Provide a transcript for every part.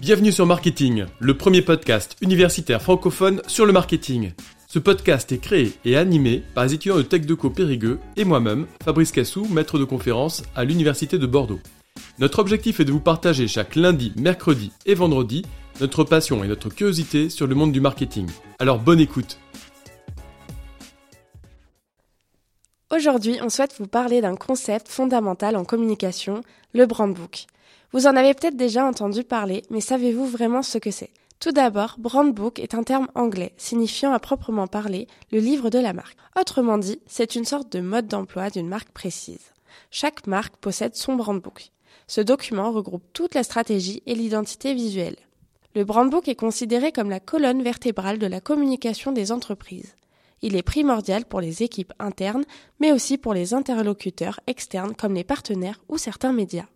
Bienvenue sur Marketing, le premier podcast universitaire francophone sur le marketing. Ce podcast est créé et animé par les étudiants de TechDeco Périgueux et moi-même, Fabrice Cassou, maître de conférence à l'Université de Bordeaux. Notre objectif est de vous partager chaque lundi, mercredi et vendredi notre passion et notre curiosité sur le monde du marketing. Alors bonne écoute Aujourd'hui, on souhaite vous parler d'un concept fondamental en communication, le brand book. Vous en avez peut-être déjà entendu parler, mais savez-vous vraiment ce que c'est? Tout d'abord, brand book est un terme anglais signifiant à proprement parler le livre de la marque. Autrement dit, c'est une sorte de mode d'emploi d'une marque précise. Chaque marque possède son brand book. Ce document regroupe toute la stratégie et l'identité visuelle. Le brand book est considéré comme la colonne vertébrale de la communication des entreprises. Il est primordial pour les équipes internes, mais aussi pour les interlocuteurs externes comme les partenaires ou certains médias.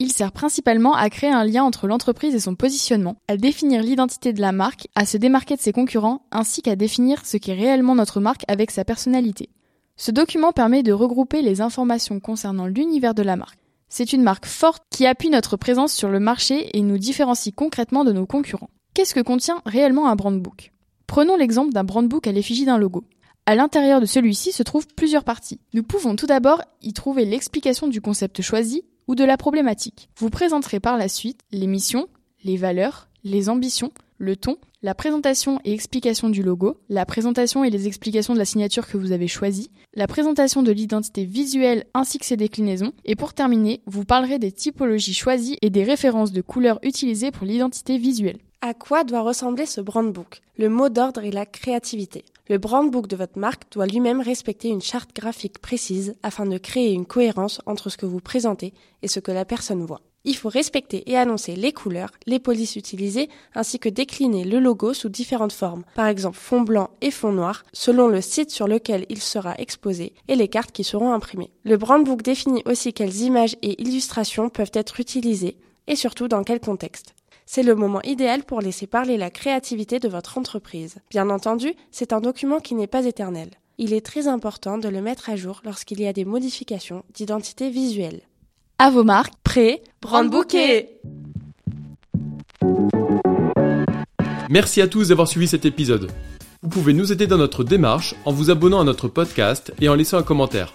Il sert principalement à créer un lien entre l'entreprise et son positionnement, à définir l'identité de la marque, à se démarquer de ses concurrents, ainsi qu'à définir ce qu'est réellement notre marque avec sa personnalité. Ce document permet de regrouper les informations concernant l'univers de la marque. C'est une marque forte qui appuie notre présence sur le marché et nous différencie concrètement de nos concurrents. Qu'est-ce que contient réellement un brand book Prenons l'exemple d'un brand book à l'effigie d'un logo. À l'intérieur de celui-ci se trouvent plusieurs parties. Nous pouvons tout d'abord y trouver l'explication du concept choisi, ou de la problématique. Vous présenterez par la suite les missions, les valeurs, les ambitions, le ton, la présentation et explication du logo, la présentation et les explications de la signature que vous avez choisie, la présentation de l'identité visuelle ainsi que ses déclinaisons, et pour terminer, vous parlerez des typologies choisies et des références de couleurs utilisées pour l'identité visuelle. À quoi doit ressembler ce brand book Le mot d'ordre est la créativité. Le brand book de votre marque doit lui-même respecter une charte graphique précise afin de créer une cohérence entre ce que vous présentez et ce que la personne voit. Il faut respecter et annoncer les couleurs, les polices utilisées, ainsi que décliner le logo sous différentes formes, par exemple fond blanc et fond noir, selon le site sur lequel il sera exposé et les cartes qui seront imprimées. Le brand book définit aussi quelles images et illustrations peuvent être utilisées et surtout dans quel contexte. C'est le moment idéal pour laisser parler la créativité de votre entreprise. Bien entendu, c'est un document qui n'est pas éternel. Il est très important de le mettre à jour lorsqu'il y a des modifications d'identité visuelle. À vos marques, prêt, brand bouquet Merci à tous d'avoir suivi cet épisode. Vous pouvez nous aider dans notre démarche en vous abonnant à notre podcast et en laissant un commentaire.